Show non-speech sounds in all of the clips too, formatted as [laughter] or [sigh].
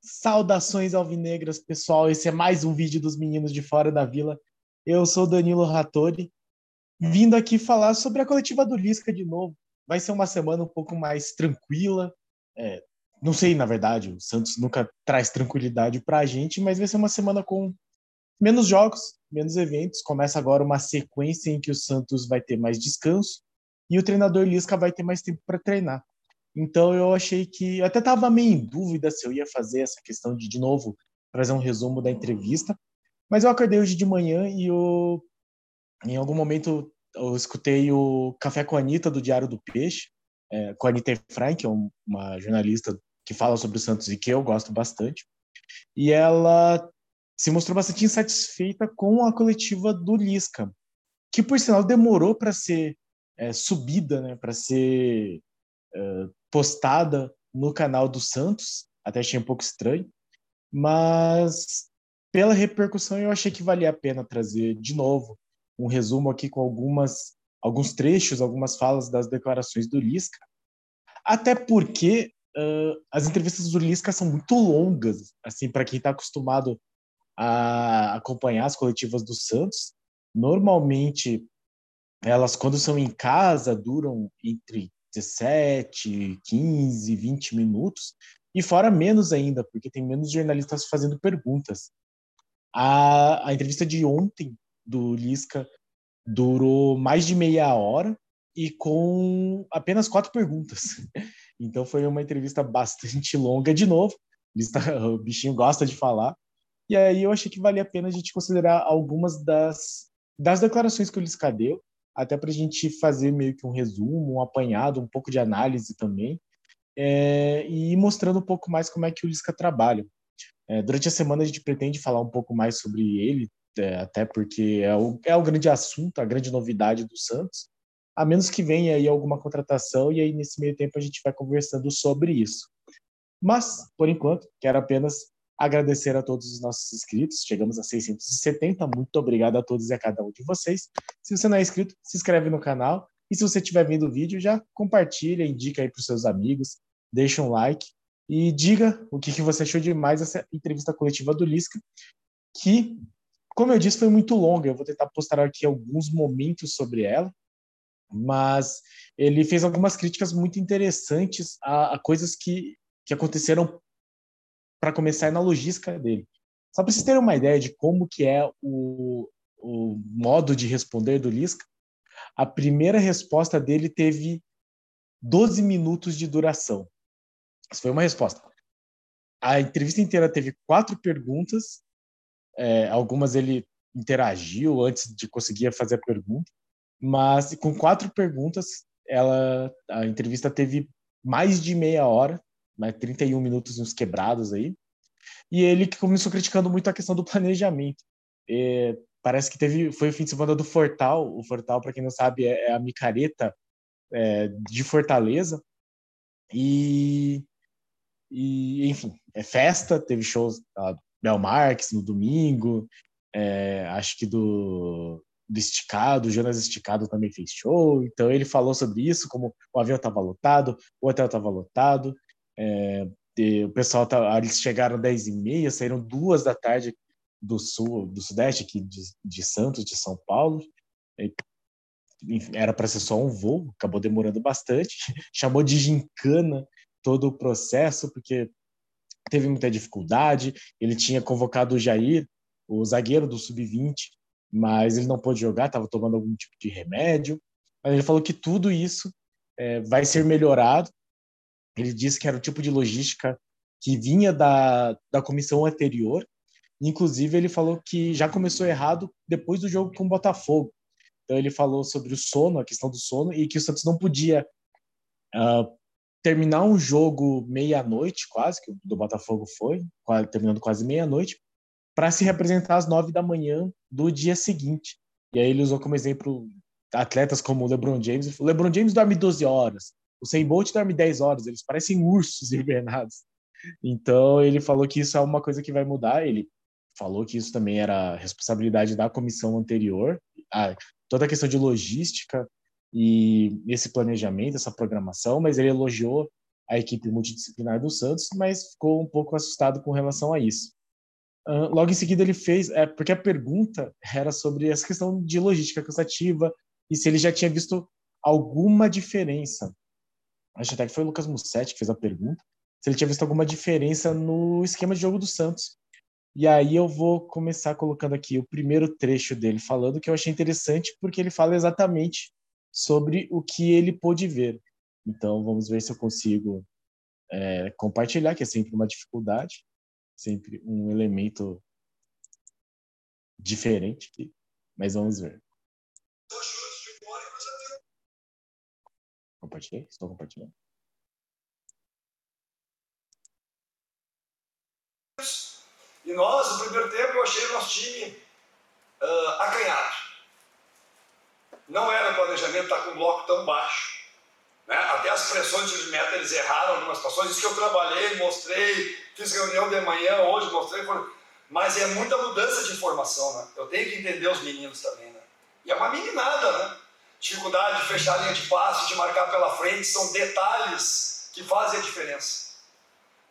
Saudações alvinegras, pessoal. Esse é mais um vídeo dos meninos de fora da vila. Eu sou Danilo Rattori, vindo aqui falar sobre a coletiva do Lisca de novo. Vai ser uma semana um pouco mais tranquila. É, não sei, na verdade, o Santos nunca traz tranquilidade para a gente, mas vai ser uma semana com menos jogos, menos eventos. Começa agora uma sequência em que o Santos vai ter mais descanso e o treinador Lisca vai ter mais tempo para treinar. Então eu achei que eu até estava meio em dúvida se eu ia fazer essa questão de de novo trazer um resumo da entrevista, mas eu acordei hoje de manhã e eu, em algum momento eu escutei o Café com a Anitta do Diário do Peixe, é, com a Anitta Efraim, que é uma jornalista que fala sobre o Santos e que eu gosto bastante. E ela se mostrou bastante insatisfeita com a coletiva do Lisca, que por sinal demorou para ser é, subida, né, para ser é, postada no canal do Santos, até achei um pouco estranho, mas pela repercussão eu achei que valia a pena trazer de novo um resumo aqui com algumas alguns trechos, algumas falas das declarações do Lisca, até porque uh, as entrevistas do Lisca são muito longas, assim para quem está acostumado a acompanhar as coletivas do Santos, normalmente elas quando são em casa duram entre 17, 15, 20 minutos, e fora menos ainda, porque tem menos jornalistas fazendo perguntas. A, a entrevista de ontem do Lisca durou mais de meia hora e com apenas quatro perguntas. [laughs] Então foi uma entrevista bastante longa de novo. O bichinho gosta de falar. E aí eu achei que valia a pena a gente considerar algumas das, das declarações que o Lisca deu até para a gente fazer meio que um resumo, um apanhado, um pouco de análise também, é, e mostrando um pouco mais como é que o Lisca trabalha. É, durante a semana a gente pretende falar um pouco mais sobre ele, é, até porque é o, é o grande assunto, a grande novidade do Santos, a menos que venha aí alguma contratação, e aí nesse meio tempo a gente vai conversando sobre isso. Mas, por enquanto, quero apenas agradecer a todos os nossos inscritos. Chegamos a 670. Muito obrigado a todos e a cada um de vocês. Se você não é inscrito, se inscreve no canal. E se você estiver vendo o vídeo, já compartilha, indica aí para os seus amigos, deixa um like e diga o que, que você achou de mais essa entrevista coletiva do Lisca, que, como eu disse, foi muito longa. Eu vou tentar postar aqui alguns momentos sobre ela, mas ele fez algumas críticas muito interessantes a, a coisas que, que aconteceram para começar na logística dele. Só para vocês terem uma ideia de como que é o, o modo de responder do Lisca, a primeira resposta dele teve 12 minutos de duração. Isso foi uma resposta. A entrevista inteira teve quatro perguntas, é, algumas ele interagiu antes de conseguir fazer a pergunta, mas com quatro perguntas, ela, a entrevista teve mais de meia hora mais 31 minutos uns quebrados aí. E ele que começou criticando muito a questão do planejamento. É, parece que teve foi o fim de semana do Fortal. O Fortal, para quem não sabe, é, é a micareta é, de Fortaleza. E, e, enfim, é festa. Teve shows da Bel no domingo. É, acho que do, do Esticado, o Jonas Esticado também fez show. Então ele falou sobre isso, como o avião estava lotado, o hotel estava lotado. É, o pessoal tá, eles chegaram 10 e meia, saíram duas da tarde do sul, do sudeste aqui de, de Santos, de São Paulo. E, era para ser só um voo, acabou demorando bastante. [laughs] Chamou de gincana todo o processo, porque teve muita dificuldade. Ele tinha convocado o Jair, o zagueiro do sub-20, mas ele não pôde jogar, estava tomando algum tipo de remédio. Mas ele falou que tudo isso é, vai ser melhorado ele disse que era o tipo de logística que vinha da, da comissão anterior. Inclusive, ele falou que já começou errado depois do jogo com o Botafogo. Então, ele falou sobre o sono, a questão do sono, e que o Santos não podia uh, terminar um jogo meia-noite, quase, que o do Botafogo foi, terminando quase meia-noite, para se representar às nove da manhã do dia seguinte. E aí ele usou como exemplo atletas como o LeBron James. O LeBron James dorme 12 horas, o Sem Bolt dorme 10 horas, eles parecem ursos [laughs] hibernados. Então ele falou que isso é uma coisa que vai mudar. Ele falou que isso também era responsabilidade da comissão anterior, a, toda a questão de logística e esse planejamento, essa programação, mas ele elogiou a equipe multidisciplinar do Santos, mas ficou um pouco assustado com relação a isso. Uh, logo em seguida ele fez, é, porque a pergunta era sobre essa questão de logística cansativa e se ele já tinha visto alguma diferença. Acho até que foi o Lucas Mussetti que fez a pergunta, se ele tinha visto alguma diferença no esquema de jogo do Santos. E aí eu vou começar colocando aqui o primeiro trecho dele falando que eu achei interessante porque ele fala exatamente sobre o que ele pôde ver. Então vamos ver se eu consigo é, compartilhar, que é sempre uma dificuldade sempre um elemento diferente mas vamos ver. Compartilhei? Estou compartilhando. E nós, no primeiro tempo, eu achei o nosso time uh, acanhado. Não era o planejamento estar com um bloco tão baixo. Né? Até as pressões de meta eles erraram algumas situações. Isso que eu trabalhei, mostrei, fiz reunião de manhã hoje, mostrei. Mas é muita mudança de informação. Né? Eu tenho que entender os meninos também. Né? E é uma meninada, né? Dificuldade de fechar a linha de passe, de marcar pela frente, são detalhes que fazem a diferença.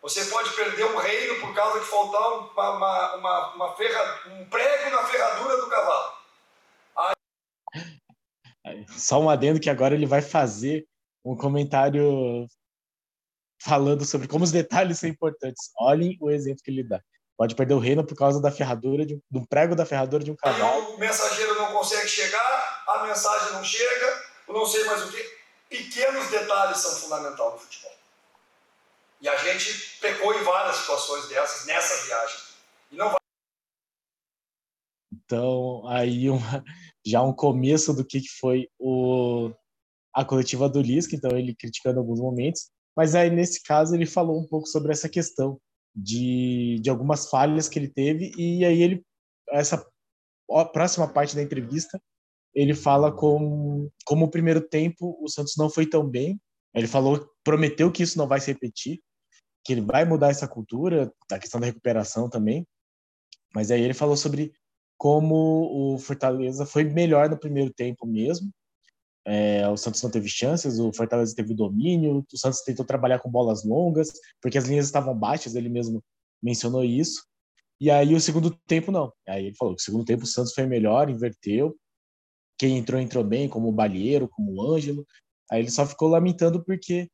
Você pode perder um reino por causa de faltar uma, uma, uma, uma ferra, um prego na ferradura do cavalo. Aí... Só um adendo que agora ele vai fazer um comentário falando sobre como os detalhes são importantes. Olhem o exemplo que ele dá. Pode perder o reino por causa da ferradura, de, do prego da ferradura de um cavalo. O mensageiro não consegue chegar, a mensagem não chega, eu não sei mais o que. Pequenos detalhes são fundamentais no futebol. E a gente pecou em várias situações dessas nessa viagem. E não vai... Então, aí uma, já um começo do que foi o, a coletiva do Lisca, então ele criticando alguns momentos, mas aí nesse caso ele falou um pouco sobre essa questão de, de algumas falhas que ele teve e aí ele essa próxima parte da entrevista ele fala com, como o primeiro tempo o Santos não foi tão bem. Ele falou, prometeu que isso não vai se repetir, que ele vai mudar essa cultura, a questão da recuperação também. Mas aí ele falou sobre como o Fortaleza foi melhor no primeiro tempo mesmo, é, o Santos não teve chances, o Fortaleza teve domínio, o Santos tentou trabalhar com bolas longas, porque as linhas estavam baixas, ele mesmo mencionou isso. E aí o segundo tempo não. Aí ele falou que o segundo tempo o Santos foi melhor, inverteu. Quem entrou, entrou bem, como o Balieiro, como o Ângelo. Aí ele só ficou lamentando porque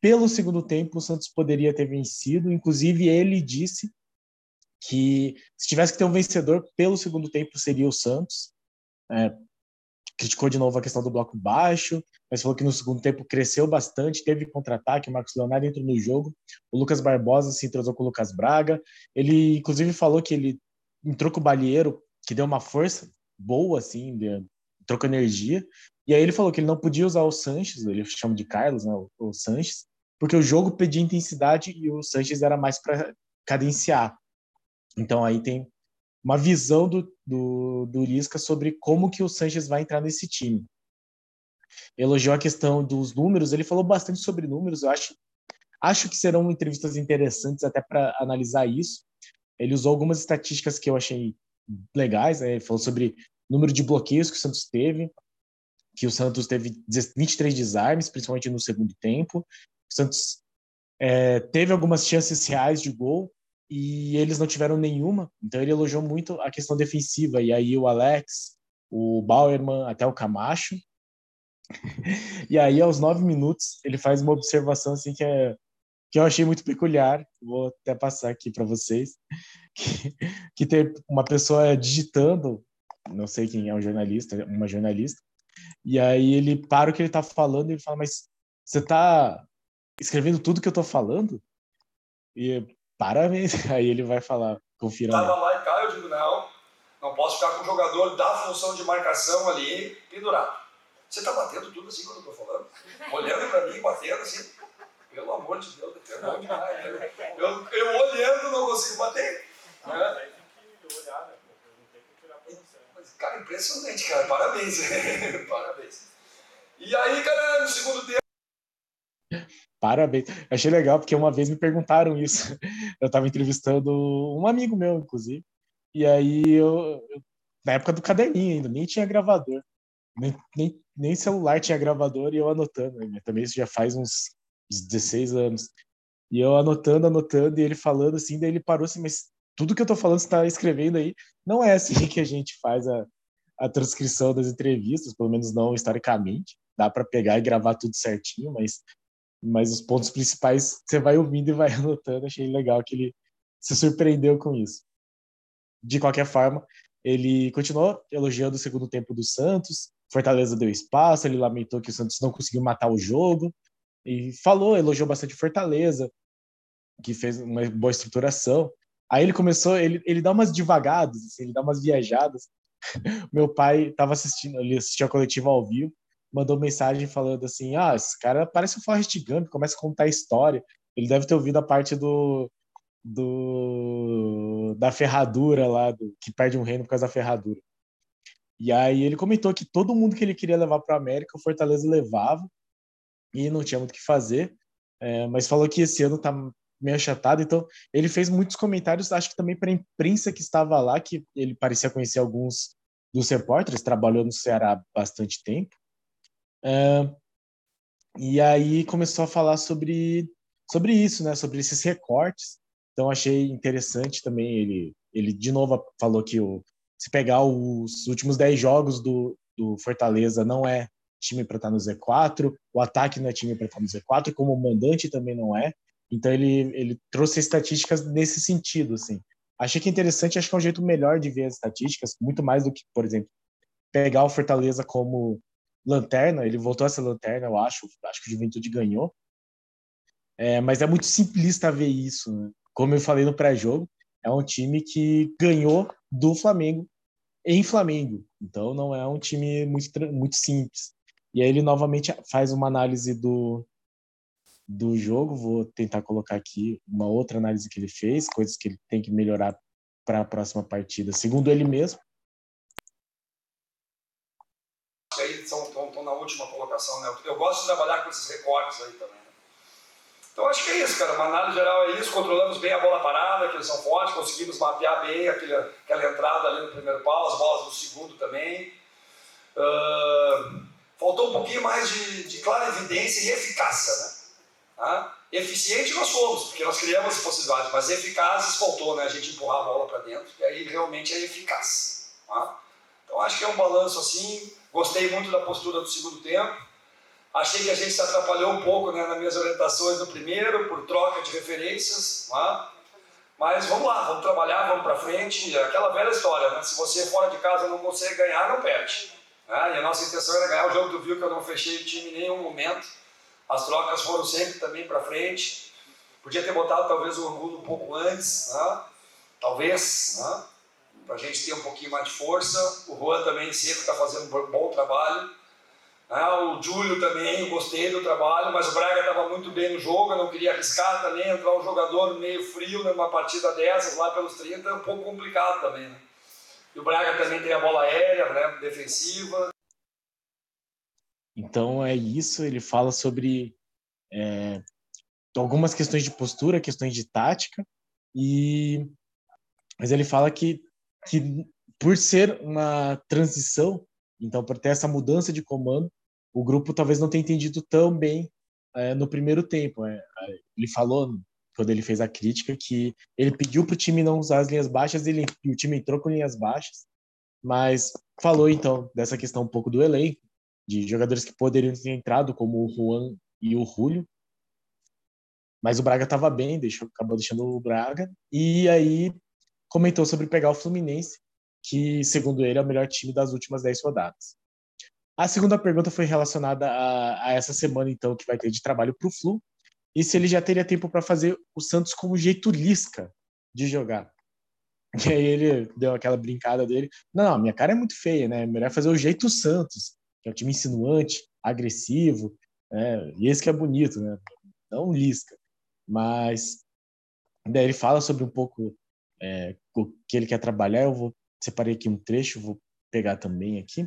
pelo segundo tempo o Santos poderia ter vencido. Inclusive ele disse que se tivesse que ter um vencedor pelo segundo tempo seria o Santos. É, criticou de novo a questão do bloco baixo, mas falou que no segundo tempo cresceu bastante, teve contra-ataque, o Marcos Leonardo entrou no jogo, o Lucas Barbosa se entrosou com o Lucas Braga, ele inclusive falou que ele entrou com o Balieiro, que deu uma força boa, assim, trocou energia, e aí ele falou que ele não podia usar o Sanches, ele chama de Carlos, né, o Sanches, porque o jogo pedia intensidade e o Sanches era mais para cadenciar. Então aí tem uma visão do, do, do Lisca sobre como que o Sanches vai entrar nesse time. Elogiou a questão dos números, ele falou bastante sobre números, eu acho, acho que serão entrevistas interessantes até para analisar isso. Ele usou algumas estatísticas que eu achei legais, né? ele falou sobre número de bloqueios que o Santos teve, que o Santos teve 23 desarmes, principalmente no segundo tempo. O Santos é, teve algumas chances reais de gol, e eles não tiveram nenhuma, então ele elogiou muito a questão defensiva, e aí o Alex, o Bauerman, até o Camacho. [laughs] e aí, aos nove minutos, ele faz uma observação assim que, é, que eu achei muito peculiar, vou até passar aqui para vocês, [laughs] que, que tem uma pessoa digitando, não sei quem é um jornalista, uma jornalista, e aí ele para o que ele está falando e ele fala, mas você está escrevendo tudo que eu estou falando? E parabéns. [laughs] Aí ele vai falar, confira Tava lá e cá, eu digo, não, não posso ficar com o jogador da função de marcação ali pendurado. Você tá batendo tudo assim quando eu tô falando? Olhando pra mim, batendo assim. Pelo amor de Deus, [laughs] demais. Né? Eu, eu olhando não consigo bater. Né? Cara, impressionante, cara. Parabéns. [laughs] Parabéns. E aí, cara, no segundo tempo. Parabéns. achei legal, porque uma vez me perguntaram isso. Eu estava entrevistando um amigo meu, inclusive. E aí, eu, eu, na época do caderninho ainda, nem tinha gravador. Nem, nem, nem celular tinha gravador e eu anotando. Também isso já faz uns. 16 anos. E eu anotando, anotando, e ele falando assim, daí ele parou assim, mas tudo que eu tô falando, você tá escrevendo aí, não é assim que a gente faz a, a transcrição das entrevistas, pelo menos não historicamente. Dá para pegar e gravar tudo certinho, mas, mas os pontos principais você vai ouvindo e vai [laughs] anotando. Achei legal que ele se surpreendeu com isso. De qualquer forma, ele continuou elogiando o segundo tempo do Santos. Fortaleza deu espaço, ele lamentou que o Santos não conseguiu matar o jogo e falou, elogiou bastante Fortaleza, que fez uma boa estruturação. Aí ele começou, ele, ele dá umas devagadas, assim, ele dá umas viajadas. [laughs] Meu pai estava assistindo, ele assistiu a coletiva ao vivo, mandou mensagem falando assim: Ah, esse cara parece o Forrest Gump, começa a contar a história. Ele deve ter ouvido a parte do, do da ferradura lá, do, que perde um reino por causa da ferradura. E aí ele comentou que todo mundo que ele queria levar para a América, o Fortaleza levava e não tinha muito o que fazer. É, mas falou que esse ano tá meio achatado, então ele fez muitos comentários, acho que também para a imprensa que estava lá, que ele parecia conhecer alguns dos repórteres, trabalhou no Ceará há bastante tempo. É, e aí começou a falar sobre, sobre isso, né, sobre esses recortes então achei interessante também ele ele de novo falou que o, se pegar os últimos 10 jogos do, do Fortaleza não é time para estar no Z4, o ataque não é time para estar no Z4, como o mandante também não é. Então ele ele trouxe estatísticas nesse sentido assim. Achei que é interessante, acho que é um jeito melhor de ver as estatísticas, muito mais do que, por exemplo, pegar o Fortaleza como lanterna, ele voltou a ser lanterna, eu acho, acho que o Juventude ganhou. É, mas é muito simplista ver isso, né? como eu falei no pré-jogo, é um time que ganhou do Flamengo em Flamengo. Então não é um time muito, muito simples. E aí ele novamente faz uma análise do, do jogo. Vou tentar colocar aqui uma outra análise que ele fez, coisas que ele tem que melhorar para a próxima partida, segundo ele mesmo. Aí estão na última colocação, né? Eu gosto de trabalhar com esses recortes aí também. Então acho que é isso, cara. Uma análise geral é isso. Controlamos bem a bola parada, que eles são fortes, conseguimos mapear bem aquele, aquela entrada ali no primeiro pau, as bolas no segundo também. Uh, faltou um pouquinho mais de, de, clara evidência e eficácia, né? Ah, eficiente nós fomos, porque nós criamos possibilidades, mas eficazes faltou, né? A gente empurrar a bola para dentro, e aí realmente é eficaz. Tá? Então acho que é um balanço assim. Gostei muito da postura do segundo tempo. Achei que a gente se atrapalhou um pouco né, nas minhas orientações no primeiro, por troca de referências. É? Mas vamos lá, vamos trabalhar, vamos para frente. Aquela velha história, né? se você fora de casa não consegue ganhar, não perde. Né? E a nossa intenção era ganhar o jogo. Tu viu que eu não fechei o time em nenhum momento. As trocas foram sempre também para frente. Podia ter botado talvez o Angulo um pouco antes, né? talvez, né? para a gente ter um pouquinho mais de força. O Juan também sempre está fazendo um bom trabalho. Ah, o Júlio também, gostei do trabalho, mas o Braga estava muito bem no jogo, eu não queria arriscar também, entrar um jogador meio frio numa partida dessas, lá pelos 30, é um pouco complicado também. Né? E o Braga também tem a bola aérea, né, defensiva. Então é isso, ele fala sobre é, algumas questões de postura, questões de tática, e mas ele fala que, que por ser uma transição, então por ter essa mudança de comando, o grupo talvez não tenha entendido tão bem é, no primeiro tempo. É, é, ele falou, quando ele fez a crítica, que ele pediu para o time não usar as linhas baixas ele, e o time entrou com linhas baixas, mas falou então dessa questão um pouco do elenco, de jogadores que poderiam ter entrado, como o Juan e o Julio. Mas o Braga estava bem, deixou, acabou deixando o Braga. E aí comentou sobre pegar o Fluminense, que, segundo ele, é o melhor time das últimas 10 rodadas. A segunda pergunta foi relacionada a, a essa semana, então, que vai ter de trabalho para o Flu, e se ele já teria tempo para fazer o Santos com o jeito Lisca de jogar. [laughs] E aí ele deu aquela brincada dele. Não, não, minha cara é muito feia, né? Melhor fazer o jeito Santos, que é um time insinuante, agressivo, né? e esse que é bonito, né? Não Lisca. Mas daí ele fala sobre um pouco é, o que ele quer trabalhar. Eu vou separei aqui um trecho, vou pegar também aqui.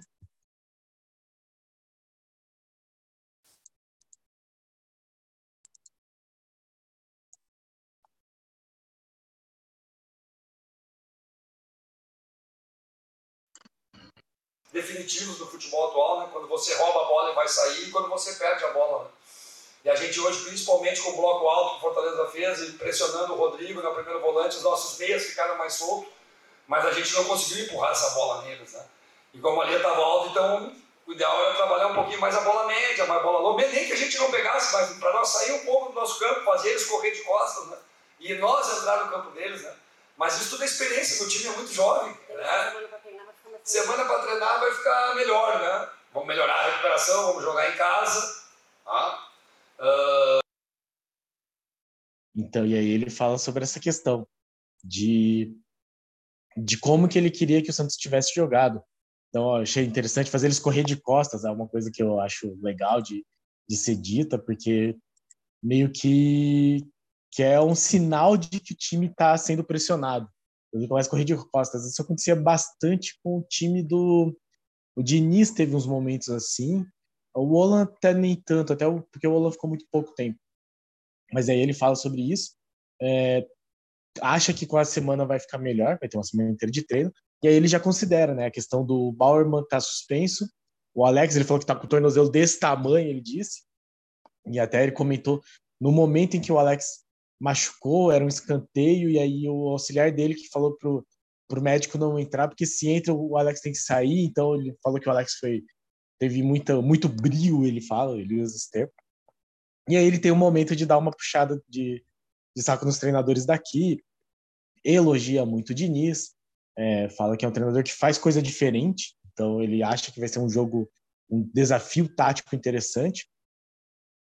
Definitivos do futebol atual, né? quando você rouba a bola e vai sair, e quando você perde a bola. Né? E a gente hoje, principalmente com o bloco alto que o Fortaleza fez, e pressionando o Rodrigo na primeira volante, os nossos meias ficaram mais soltos, mas a gente não conseguiu empurrar essa bola neles, né? E como a linha estava alta, então o ideal era trabalhar um pouquinho mais a bola média, mais a bola longa, nem que a gente não pegasse, mas para nós sair um pouco do nosso campo, fazer eles correr de costas, né? E nós entrar no campo deles, né? Mas isso tudo é experiência, meu time é muito jovem, né? Semana para treinar vai ficar melhor, né? Vamos melhorar a recuperação, vamos jogar em casa, tá? Uh... Então, e aí ele fala sobre essa questão de, de como que ele queria que o Santos tivesse jogado. Então, eu achei interessante fazer eles correr de costas, é uma coisa que eu acho legal de, de ser dita, porque meio que, que é um sinal de que o time está sendo pressionado. Ele começa a correr de costas. Isso acontecia bastante com o time do. O Diniz teve uns momentos assim. O Olan até nem tanto, até porque o Olan ficou muito pouco tempo. Mas aí ele fala sobre isso. É, acha que com a semana vai ficar melhor, vai ter uma semana inteira de treino. E aí ele já considera, né, a questão do Bauerman tá suspenso, o Alex, ele falou que tá com o tornozelo desse tamanho, ele disse, e até ele comentou, no momento em que o Alex machucou, era um escanteio, e aí o auxiliar dele que falou pro, pro médico não entrar, porque se entra o Alex tem que sair, então ele falou que o Alex foi teve muita, muito brilho, ele fala, ele usa esse termo. E aí ele tem um momento de dar uma puxada de, de saco nos treinadores daqui, elogia muito o Diniz, é, fala que é um treinador que faz coisa diferente, então ele acha que vai ser um jogo, um desafio tático interessante.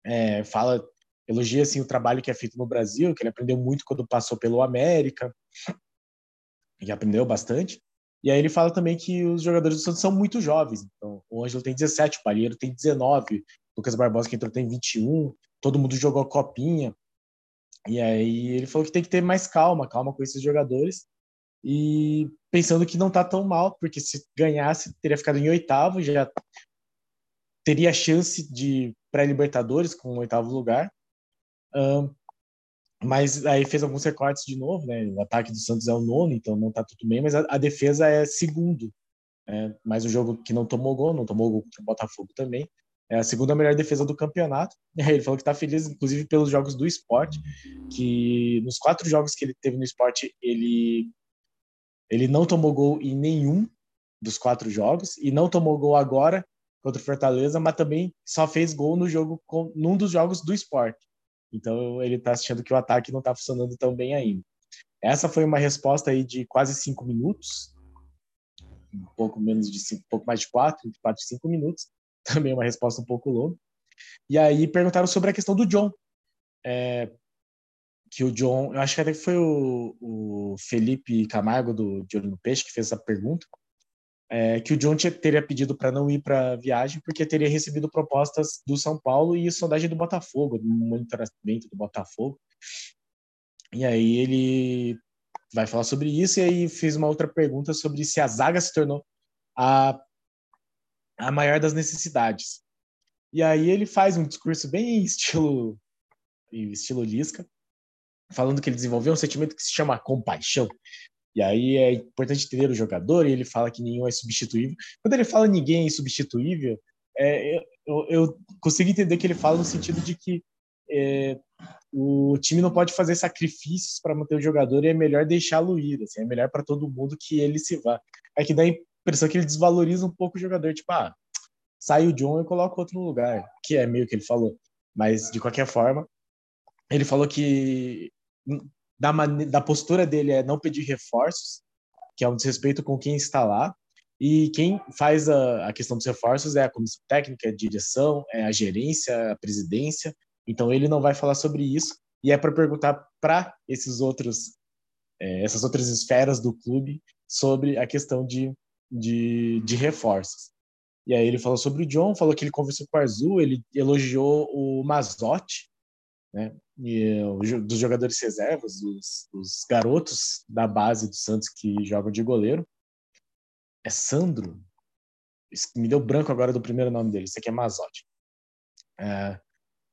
É, fala, elogia assim o trabalho que é feito no Brasil, que ele aprendeu muito quando passou pelo América, e aprendeu bastante. E aí ele fala também que os jogadores do Santos são muito jovens. Então, o Ângelo tem 17, o Palheiro tem 19, o Lucas Barbosa que entrou tem 21, todo mundo jogou copinha. E aí ele falou que tem que ter mais calma, calma com esses jogadores e pensando que não está tão mal, porque se ganhasse, teria ficado em oitavo, já teria chance de pré-libertadores com o oitavo lugar. Mas aí fez alguns recortes de novo, né? O ataque do Santos é o nono, então não está tudo bem, mas a, a defesa é segundo. Né? Mas o jogo que não tomou gol, não tomou gol contra o Botafogo também, é a segunda melhor defesa do campeonato. [laughs] Ele falou que está feliz, inclusive, pelos jogos do esporte, que nos quatro jogos que ele teve no esporte, ele ele não tomou gol em nenhum dos quatro jogos e não tomou gol agora contra o Fortaleza, mas também só fez gol no jogo num dos jogos do esporte. Então ele está achando que o ataque não está funcionando tão bem ainda. Essa foi uma resposta aí de quase cinco minutos, um pouco menos de cinco, um pouco mais de quatro, entre quatro e cinco minutos. [laughs] Também uma resposta um pouco longa. E aí perguntaram sobre a questão do John. É, que o John, eu acho que até foi o, o Felipe Camargo do De Olho no Peixe que fez essa pergunta, é, que o John teria pedido para não ir para a viagem porque teria recebido propostas do São Paulo e sondagem do Botafogo, do monitoramento do Botafogo. E aí ele vai falar sobre isso e aí fez uma outra pergunta sobre se a zaga se tornou a, a maior das necessidades. E aí ele faz um discurso bem estilo estilo Lisca, falando que ele desenvolveu um sentimento que se chama compaixão. E aí é importante entender o jogador, e ele fala que nenhum é substituível. Quando ele fala ninguém é insubstituível, é, eu, eu, consigo entender que ele fala no sentido de que é, o time não pode fazer sacrifícios para manter o jogador e é melhor deixá-lo ir. Assim, é melhor para todo mundo que ele se vá. É que dá a impressão que ele desvaloriza um pouco o jogador, tipo, ah, sai o John e coloca outro no lugar, que é meio que ele falou. Mas, de qualquer forma, ele falou que da, da postura dele é não pedir reforços, que é um desrespeito com quem está lá. E quem faz a, a questão dos reforços é a comissão técnica, a direção, é a gerência, a presidência. Então ele não vai falar sobre isso. E é para perguntar para esses outros, é, essas outras esferas do clube sobre a questão de, de, de reforços. E aí ele falou sobre o John, falou que ele conversou com o Arzu, ele elogiou o Mazotti, né? E, dos jogadores reservas, dos, garotos da base do Santos que jogam de goleiro. É Sandro. Me deu branco agora do primeiro nome dele. Isso aqui é Mazotti. É,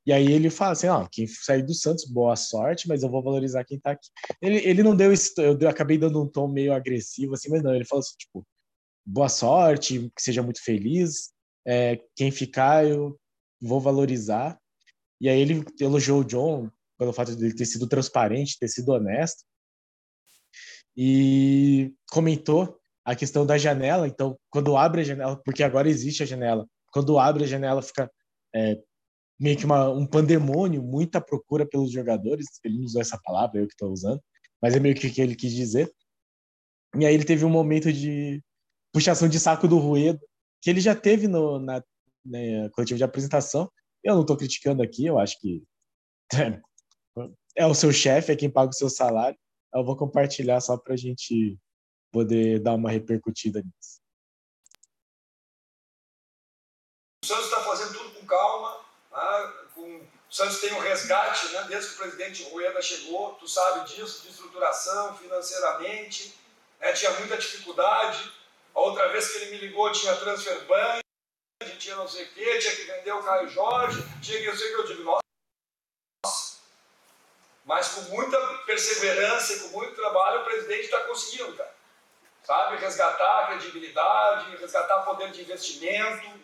e aí ele fala assim, ó, quem sair do Santos, boa sorte, mas eu vou valorizar quem tá aqui. Ele, ele não deu esse, eu, eu acabei dando um tom meio agressivo assim, mas não, ele falou assim, tipo, boa sorte, que seja muito feliz, é, quem ficar eu vou valorizar. E aí ele elogiou o John pelo fato de ele ter sido transparente, ter sido honesto. E comentou a questão da janela. Então, quando abre a janela, porque agora existe a janela, quando abre a janela fica é, meio que uma, um pandemônio, muita procura pelos jogadores. Ele não usou essa palavra, eu que estou usando, mas é meio que o que ele quis dizer. E aí ele teve um momento de puxação de saco do Ruedo, que ele já teve no, na, na coletiva de apresentação. Eu não estou criticando aqui, eu acho que é o seu chefe, é quem paga o seu salário. Eu vou compartilhar só para a gente poder dar uma repercutida nisso. O Santos está fazendo tudo com calma. Né? Com... O Santos tem um resgate, né? desde que o presidente Rueda chegou, tu sabe disso, de estruturação, financeiramente. Né? Tinha muita dificuldade. A outra vez que ele me ligou tinha transfer ban, tinha não sei o quê, tinha que vender o Caio Jorge, tinha que não sei o que. Eu digo, nossa. Mas com muita perseverança e com muito trabalho, o presidente está conseguindo, cara. Sabe? Resgatar a credibilidade, resgatar poder de investimento.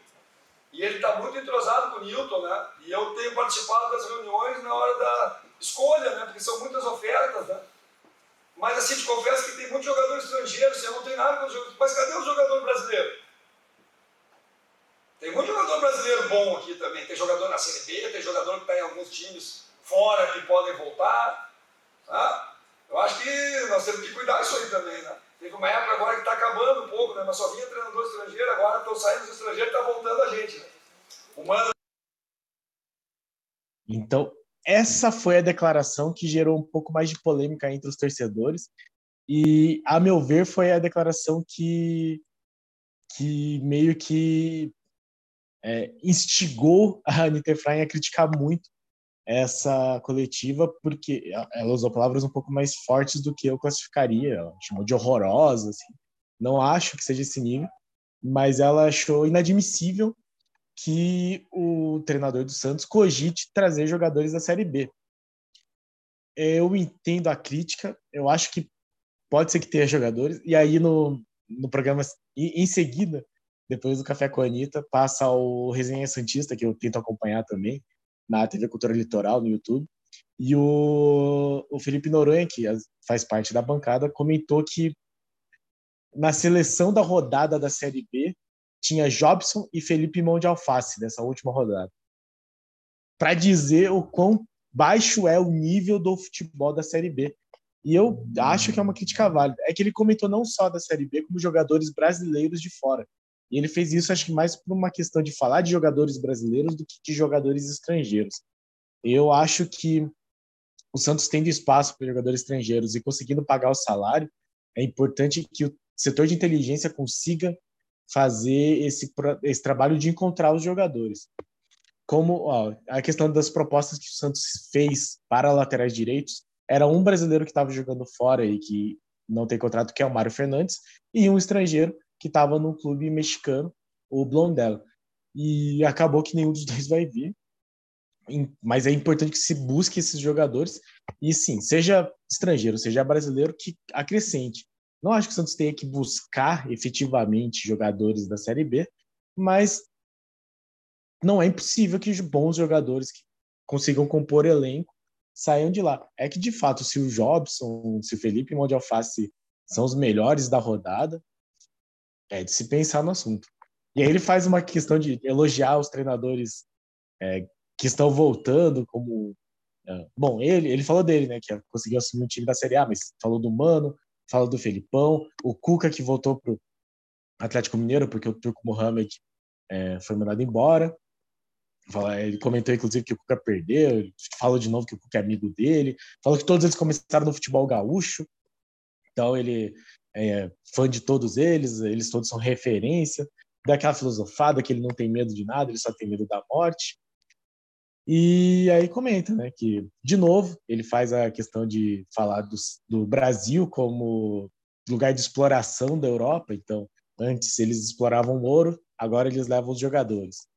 E ele está muito entrosado com o Newton, né? E eu tenho participado das reuniões na hora da escolha, né? Porque são muitas ofertas, né? Mas assim, te confesso que tem muitos jogadores estrangeiros, você não tem nada com os jogadores. Mas cadê o jogador brasileiro? Tem muito jogador brasileiro bom aqui também. Tem jogador na Série tem jogador que está em alguns times fora que podem voltar. Tá? Eu acho que nós temos que cuidar disso aí também, né? Teve uma época agora que está acabando um pouco, né? Mas só vinha treinador estrangeiro, agora estão saindo os estrangeiros e está voltando a gente, né? Então, essa foi a declaração que gerou um pouco mais de polêmica entre os torcedores. E, a meu ver, foi a declaração que, que meio que é, instigou a [laughs] Anitta Efraim a criticar muito essa coletiva, porque ela usou palavras um pouco mais fortes do que eu classificaria. Ela chamou de horrorosa, assim. Não acho que seja esse nível, mas ela achou inadmissível que o treinador do Santos cogite trazer jogadores da Série B. Eu entendo a crítica, eu acho que pode ser que tenha jogadores, e aí no, no programa, em seguida, depois do Café com a Anitta, passa o Resenha Santista, que eu tento acompanhar também, na TV Cultura Litoral, no YouTube, e o, o Felipe Noronha, que faz parte da bancada, comentou que na seleção da rodada da Série B, tinha Jobson e Felipe Mão de Alface nessa última rodada. Para dizer o quão baixo é o nível do futebol da Série B. E eu acho que é uma crítica válida. É que ele comentou não só da Série B, como jogadores brasileiros de fora. E ele fez isso, acho que mais por uma questão de falar de jogadores brasileiros do que de jogadores estrangeiros. Eu acho que o Santos tendo espaço para jogadores estrangeiros e conseguindo pagar o salário, é importante que o setor de inteligência consiga fazer esse, esse trabalho de encontrar os jogadores. Como ó, a questão das propostas que o Santos fez para laterais direitos, era um brasileiro que estava jogando fora e que não tem contrato, que é o Mário Fernandes, e um estrangeiro que estava no clube mexicano, o Blondel. E acabou que nenhum dos [laughs] dois vai vir. Mas é importante que se busque esses jogadores e sim, seja estrangeiro, seja brasileiro, que acrescente. Não acho que o Santos tenha que buscar efetivamente jogadores da Série B, mas não é impossível que bons jogadores que consigam compor elenco saiam de lá. É que, de fato, se o Jobson, se o Felipe Mão de Alface são os melhores da rodada, é de se pensar no assunto. E aí ele faz uma questão de elogiar os treinadores é, que estão voltando, como. É, bom, ele, ele falou dele, né, que conseguiu assumir um time da Série A, mas falou do Mano, fala do Felipão, o Cuca que voltou pro Atlético Mineiro porque o Turco Mohamed é, foi mandado embora. Ele comentou, inclusive, que o Cuca perdeu, falou de novo que o Cuca é amigo dele, falou que todos eles começaram no futebol gaúcho, então ele é fã de todos eles, eles todos são referência, daquela filosofada que ele não tem medo de nada, ele só tem medo da morte. E aí comenta, né, que de novo ele faz a questão de falar do, do Brasil como lugar de exploração da Europa. Então, antes eles exploravam ouro, agora eles levam os jogadores.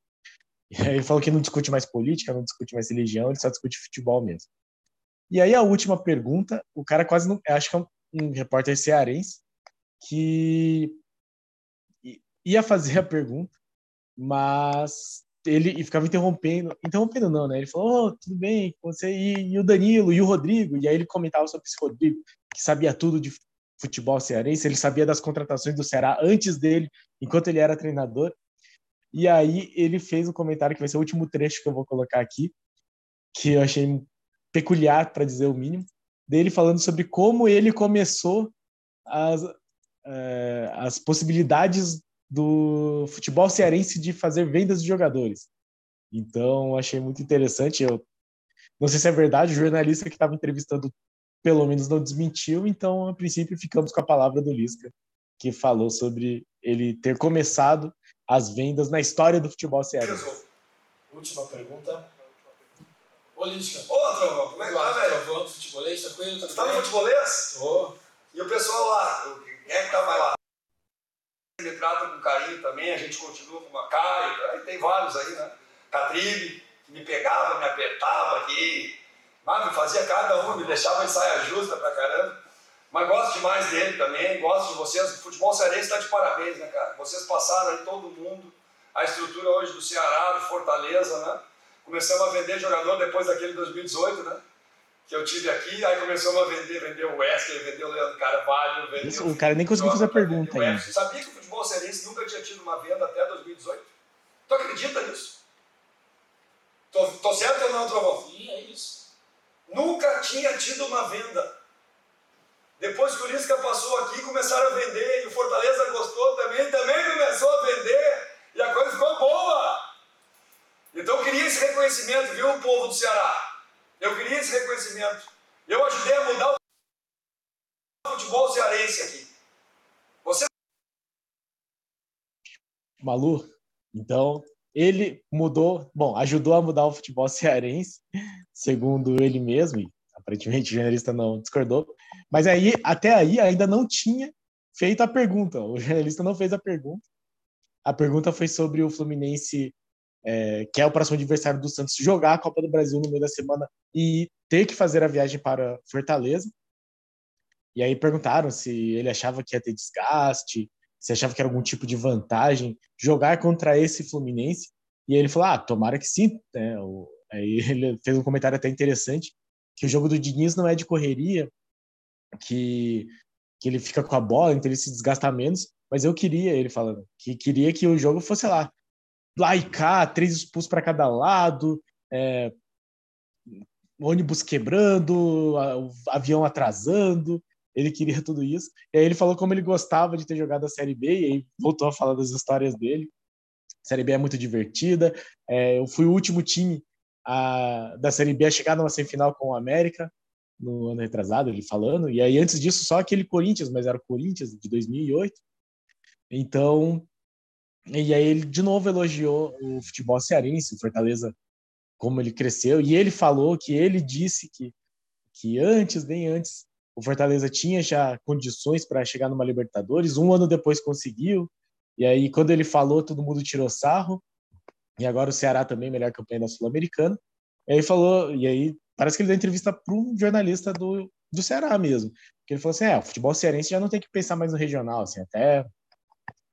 E aí ele falou que não discute mais política, não discute mais religião, ele só discute futebol mesmo. E aí a última pergunta, o cara quase não, acho que é um, um repórter cearense que ia fazer a pergunta, mas ele ficava interrompendo, interrompendo não, né? Ele falou, oh, tudo bem, você e, e, o Danilo e o Rodrigo, e aí ele comentava sobre esse Rodrigo, que sabia tudo de futebol cearense, ele sabia das contratações do Ceará antes dele, enquanto ele era treinador. E aí ele fez um comentário que vai ser o último trecho que eu vou colocar aqui, que eu achei peculiar para dizer o mínimo, dele falando sobre como ele começou as, é, as possibilidades do futebol cearense de fazer vendas de jogadores. Então, achei muito interessante. Eu não sei se é verdade, o jornalista que estava entrevistando pelo menos não desmentiu, então, a princípio, ficamos com a palavra do Lisca, que falou sobre ele ter começado as vendas na história do futebol cearense. Última pergunta. Ô, Lisca. Ô, Trovão, como é que tá, velho? Trovão, futebolês, tranquilo? Tá, tá no futebolês? Tô. E o pessoal lá, é que tá mais lá? Me trata com carinho também, a gente continua com uma Caio, aí tem vários aí, né? Catribe, que me pegava, me apertava aqui, mas me fazia cada um, me deixava em saia justa pra caramba. Mas gosto demais dele também, gosto de vocês. O futebol cearense está de parabéns, né, cara? Vocês passaram aí todo mundo, a estrutura hoje do Ceará, do Fortaleza, né? Começamos a vender jogador depois daquele 2018, né? Que eu tive aqui, aí começamos a vender, vender o Wesley, vender o Leandro Carvalho, vender Isso, o cara nem conseguiu fazer a pergunta ainda. Sabia que o futebol cearense nunca tinha tido uma venda até 2018? Tu acredita nisso? Tô, tô certo ou não, Trovão? Sim, é isso. Nunca tinha tido uma venda. Depois que o Lisca passou aqui, começaram a vender, e o Fortaleza gostou também, também começou a vender, e a coisa ficou boa. Então eu queria esse reconhecimento, viu, o povo do Ceará? Eu queria esse reconhecimento. Eu ajudei a mudar o futebol cearense aqui. Você. Malu, então ele mudou, bom, ajudou a mudar o futebol cearense, segundo ele mesmo, e aparentemente o jornalista não discordou, mas aí, até aí, ainda não tinha feito a pergunta. O jornalista não fez a pergunta. A pergunta foi sobre o Fluminense, é, que é o próximo adversário do Santos, jogar a Copa do Brasil no meio da semana e ter que fazer a viagem para Fortaleza. E aí perguntaram se ele achava que ia ter desgaste, se achava que era algum tipo de vantagem jogar contra esse Fluminense. E ele falou: ah, tomara que sim. É, aí [laughs] ele fez um comentário até interessante, que o jogo do Diniz não é de correria, que, que ele fica com a bola, então ele se desgasta menos. Mas eu queria, ele falando, que queria que o jogo fosse lá, lá e cá, três expulsos para cada lado, é, ônibus quebrando, avião atrasando. Ele queria tudo isso. E aí ele falou como ele gostava de ter jogado a Série B, e aí voltou a falar das histórias dele. A Série B é muito divertida. É, eu fui o último time a, da Série B a chegar numa semifinal com o América no ano retrasado, ele falando, e aí antes disso só aquele Corinthians, mas era o Corinthians de 2008. Então, e aí ele de novo elogiou o futebol cearense, o Fortaleza, como ele cresceu, e ele falou que ele disse que, que antes, bem antes, o Fortaleza tinha já condições para chegar numa Libertadores, um ano depois conseguiu, e aí quando ele falou, todo mundo tirou sarro, e agora o Ceará também, melhor campanha da Sul-Americana. E aí falou, e aí Parece que ele deu entrevista para um jornalista do, do Ceará mesmo. Que ele falou assim: é, o futebol cearense já não tem que pensar mais no regional, assim, até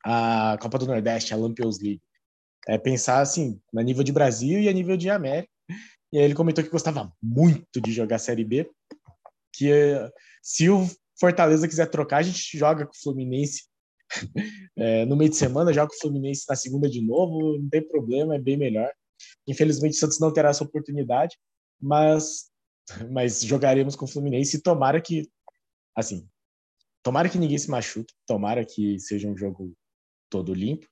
a Copa do Nordeste, a Lampions League. É pensar assim, no nível de Brasil e a nível de América. E aí ele comentou que gostava muito de jogar Série B, que se o Fortaleza quiser trocar, a gente joga com o Fluminense [laughs] é, no meio de semana, joga com o Fluminense na segunda de novo, não tem problema, é bem melhor. Infelizmente o Santos não terá essa oportunidade, mas, mas jogaremos com o Fluminense e tomara que, assim, tomara que ninguém se machuque, tomara que seja um jogo todo limpo.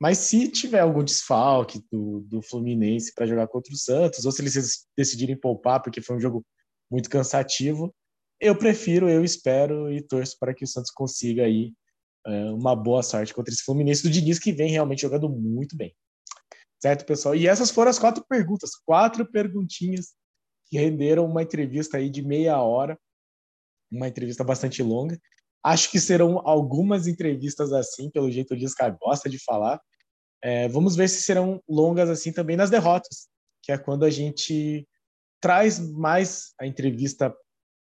Mas se tiver algum desfalque do, do Fluminense para jogar contra o Santos, ou se eles decidirem poupar porque foi um jogo muito cansativo, eu prefiro, eu espero e torço para que o Santos consiga aí é, uma boa sorte contra esse Fluminense do Diniz, que vem realmente jogando muito bem. Certo, pessoal? E essas foram as quatro perguntas, quatro perguntinhas que renderam uma entrevista aí de meia hora, uma entrevista bastante longa. Acho que serão algumas entrevistas assim, pelo jeito o Lisca gosta de falar. É, vamos ver se serão longas assim também nas derrotas, que é quando a gente traz mais a entrevista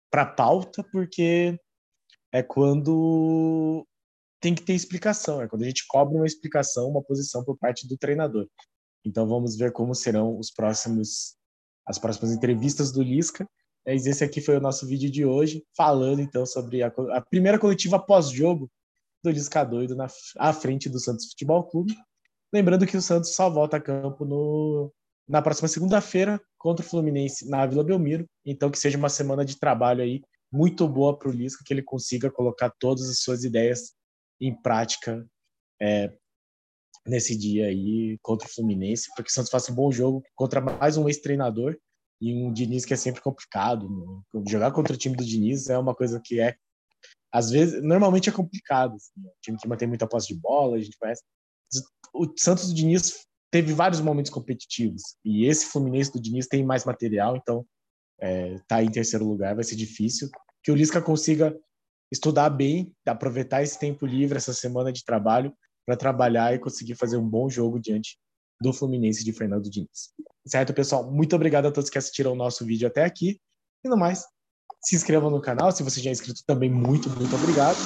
para pauta, porque é quando tem que ter explicação, é quando a gente cobra uma explicação, uma posição por parte do treinador. Então vamos ver como serão os próximos as próximas entrevistas do Lisca. Mas esse aqui foi o nosso vídeo de hoje, falando então sobre a, a primeira coletiva pós-jogo do Lisca doido na à frente do Santos Futebol Clube. Lembrando que o Santos só volta a campo no, na próxima segunda-feira contra o Fluminense na Vila Belmiro. Então que seja uma semana de trabalho aí muito boa para o Lisca, que ele consiga colocar todas as suas ideias em prática é, nesse dia aí contra o Fluminense, para que o Santos faça um bom jogo contra mais um ex-treinador e um Diniz que é sempre complicado. Né? Jogar contra o time do Diniz é uma coisa que é, às vezes, normalmente é complicado. Assim, né? time que mantém muita posse de bola, a gente conhece. O Santos do Diniz teve vários momentos competitivos e esse Fluminense do Diniz tem mais material, então é, tá em terceiro lugar vai ser difícil. Que o Lisca consiga estudar bem, aproveitar esse tempo livre, essa semana de trabalho para trabalhar e conseguir fazer um bom jogo diante do Fluminense de Fernando Diniz. Certo, pessoal? Muito obrigado a todos que assistiram o nosso vídeo até aqui. E no mais, se inscrevam no canal. Se você já é inscrito também, muito, muito obrigado.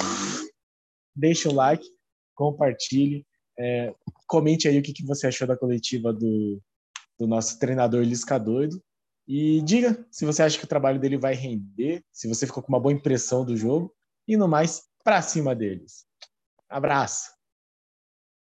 Deixe o like, compartilhe, é, comente aí o que, que você achou da coletiva do, do nosso treinador Lisca Doido. E diga se você acha que o trabalho dele vai render, se você ficou com uma boa impressão do jogo. E no mais, para cima deles. Abraço!